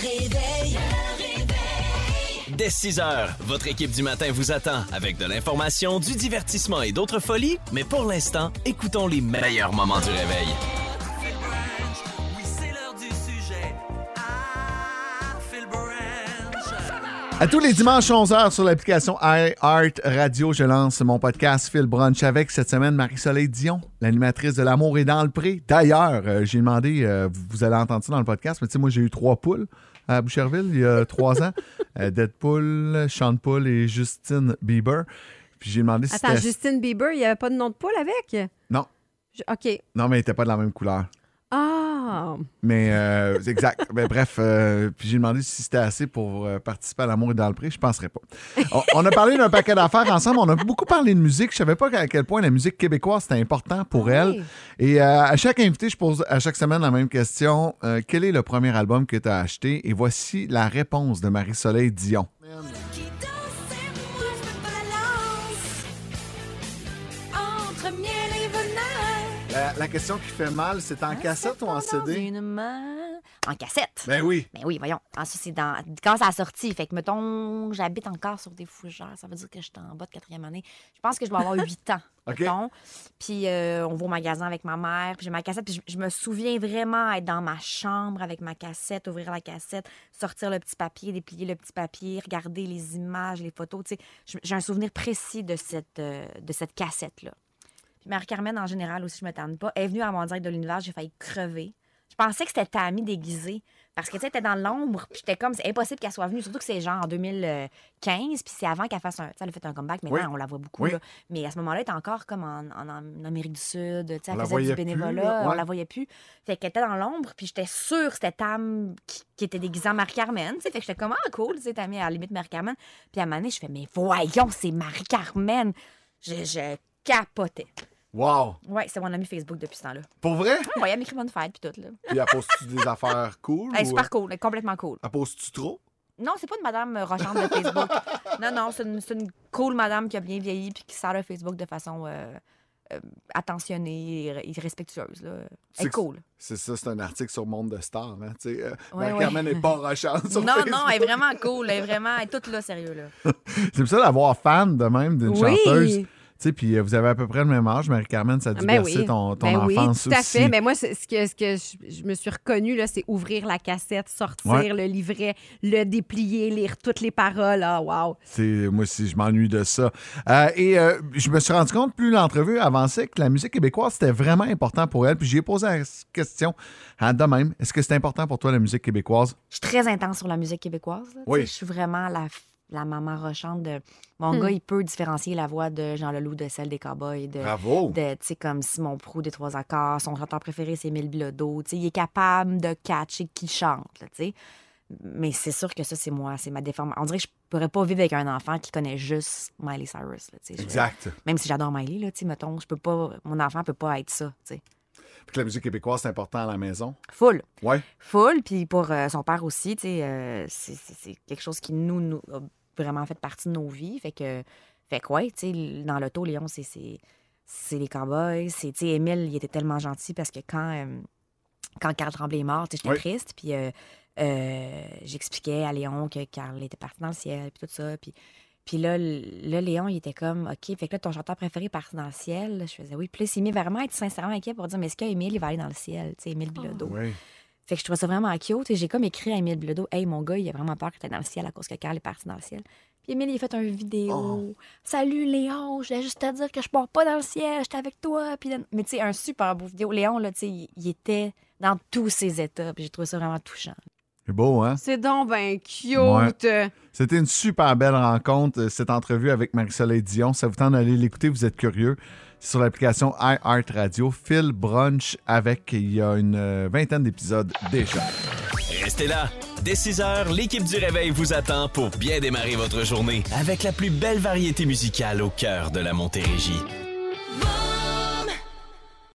réveil. Dès 6 heures, votre équipe du matin vous attend avec de l'information, du divertissement et d'autres folies. Mais pour l'instant, écoutons les meilleurs moments du réveil. À tous les dimanches 11h sur l'application iHeart Radio, je lance mon podcast Phil Brunch avec cette semaine Marie-Soleil Dion, l'animatrice de L'amour est dans le pré. D'ailleurs, euh, j'ai demandé, euh, vous- allez entendre ça dans le podcast, mais tu sais, moi j'ai eu trois poules à Boucherville il y a trois ans. Euh, Deadpool, Sean Paul et Justine Bieber. Puis j'ai demandé si Attends, c'était... Justin Bieber, il n'y avait pas de nom de poule avec? Non, Je- OK. non, mais il n'était pas de la même couleur. Ah! Mais euh, exact. Ben, bref, euh, puis j'ai demandé si c'était assez pour euh, participer à l'amour et dans le prix. Je penserais pas. On, on a parlé d'un paquet d'affaires ensemble. On a beaucoup parlé de musique. Je savais pas à quel point la musique québécoise c'était important pour Ah elle. Et à chaque invité, je pose à chaque semaine la même question. Quel est le premier album que tu as acheté? Et voici la réponse de Marie-Soleil Dion. La, question qui fait mal, c'est en cassette ou en CD? En cassette. Ben oui. Ben oui, voyons. Ah, ça, c'est dans... Quand ça a sorti, fait que, mettons, j'habite encore sur des fougères. Ça veut dire que je suis en bas de quatrième année. Je pense que je dois avoir 8 ans. Mettons. Puis euh, on va au magasin avec ma mère, puis j'ai ma cassette. Puis je, je me souviens vraiment être dans ma chambre avec ma cassette, ouvrir la cassette, sortir le petit papier, déplier le petit papier, regarder les images, les photos. Tu sais, j'ai un souvenir précis de cette, euh, de cette cassette-là. Puis Marie-Carmen, en général, aussi, je me tente pas. Elle est venue à mon direct de l'univers, j'ai failli crever. Je pensais que c'était Tammy déguisée. Parce que, tu sais, était dans l'ombre, puis j'étais comme, c'est impossible qu'elle soit venue. Surtout que c'est genre en 2015, puis c'est avant qu'elle fasse un. Tu sais, elle a fait un comeback, maintenant, Oui. on la voit beaucoup. Oui. là. Mais à ce moment-là, elle était encore comme en, en- en Amérique du Sud. Tu sais, elle faisait du plus, bénévolat, là, ouais. on la voyait plus. Fait qu'elle était dans l'ombre, puis j'étais sûre que c'était Tam qui, qui était déguisée en Marie-Carmen. tu sais. Fait que j'étais comme, ah, cool, tu sais, Tammy, à la limite Marie-Carmen. Puis à un moment donné, je fais, mais voyons, c'est Marie-Carmen. Je, je capotais. Wow. Ouais, c'est mon ami Facebook depuis ce temps-là. Pour vrai? Ouais, elle m'écrit bonne fête, puis tout, là. Puis elle pose-tu des affaires cool? Elle est ou, super euh, cool, elle est complètement cool. Elle pose-tu trop? Non, c'est pas une madame rochante de Facebook. non, non, c'est une, cool madame qui a bien vieilli puis qui sert le Facebook de façon euh, euh, attentionnée et, et respectueuse. Là. Elle C'est est cool. C'est ça, c'est un article sur Monde de Stars. Hein? Sais, euh, Ouais, ouais. n'est pas rochante sur Non, Facebook. non, elle est vraiment cool. Elle est vraiment, elle est toute là, sérieux. Là. C'est pour ça d'avoir fan de même d'une Oui. chanteuse. Sais, puis euh, vous avez à peu près le même âge, Marie-Carmen, ça a dû Ben oui. ton, ton Ben oui, enfance tout à aussi. fait. Mais moi, c'est- ce que, ce que je, je me suis reconnue, là, c'est ouvrir la cassette, sortir Ouais. le livret, le déplier, lire toutes les paroles. Ah, wow. C'est- moi aussi, je m'ennuie de ça. Euh, et euh, je me suis rendu compte, plus l'entrevue avançait, que la musique québécoise, c'était vraiment important pour elle. Puis j'ai posé la question à de même. Est-ce que c'est important pour toi, la musique québécoise? Je suis très intense sur la musique québécoise. là. Oui. Je suis vraiment la, la maman rochante de. Mon Hmm. gars, il peut différencier la voix de Jean Leloup de celle des Cowboys. De, Bravo! de, tu sais, comme Simon Prou des Trois Accords. Son chanteur préféré, c'est Émile Bilodeau. Tu sais, il est capable de catcher qui chante, tu sais. Mais c'est sûr que ça, c'est moi, c'est ma déformation. On dirait que je pourrais pas vivre avec un enfant qui connaît juste Miley Cyrus. là. Je- Exact. Même si j'adore Miley, là, tu sais, mettons, je peux pas... Mon enfant peut pas être ça, tu sais. Puis que la musique québécoise, c'est important à la maison? Full. Ouais. Full. Puis pour euh, son père aussi, tu sais, euh, c'est- quelque chose qui nous, nous a vraiment fait partie de nos vies. Fait que, fait que ouais, tu sais, dans l'auto, Léon, c'est- c'est c'est les cowboys. C'est, tu sais, Émile, il était tellement gentil parce que quand, euh, quand Carl Tremblay est mort, tu sais, j'étais Oui. triste. Puis euh, euh, j'expliquais à Léon que Carl était parti dans le ciel, puis tout ça. Puis, puis là, là, Léon, il était comme, OK, fait que là, ton chanteur préféré est parti dans le ciel. Je faisais oui. Puis là, il s'est mis vraiment à être sincèrement inquiet pour dire, mais est-ce qu'Émile, il va aller dans le ciel? Tu sais, Émile Bilodeau? Oui. Fait que je trouvais ça vraiment cute. Et j'ai comme écrit à Émile Bilodeau, Hey, mon gars, il a vraiment peur que tu dans le ciel à cause que Carl est parti dans le ciel. Puis Émile, il a fait une vidéo. Oh. Salut Léon, je voulais juste te dire que je pars pas dans le ciel, j'étais avec toi. Puis Mais tu sais, un super beau vidéo. Léon, là, tu sais, il était dans tous ses états. Puis j'ai trouvé ça vraiment touchant. C'est beau, hein? C'est donc ben cute. Ouais. C'était une super belle rencontre, euh, cette entrevue avec Marie-Soleil Dion. Ça vous tente d'aller l'écouter, vous êtes curieux. C'est sur l'application iHeart Radio. Phil Brunch avec, il y a une euh, vingtaine d'épisodes déjà. Restez là. Dès 6 heures, l'équipe du Réveil vous attend pour bien démarrer votre journée avec la plus belle variété musicale au cœur de la Montérégie.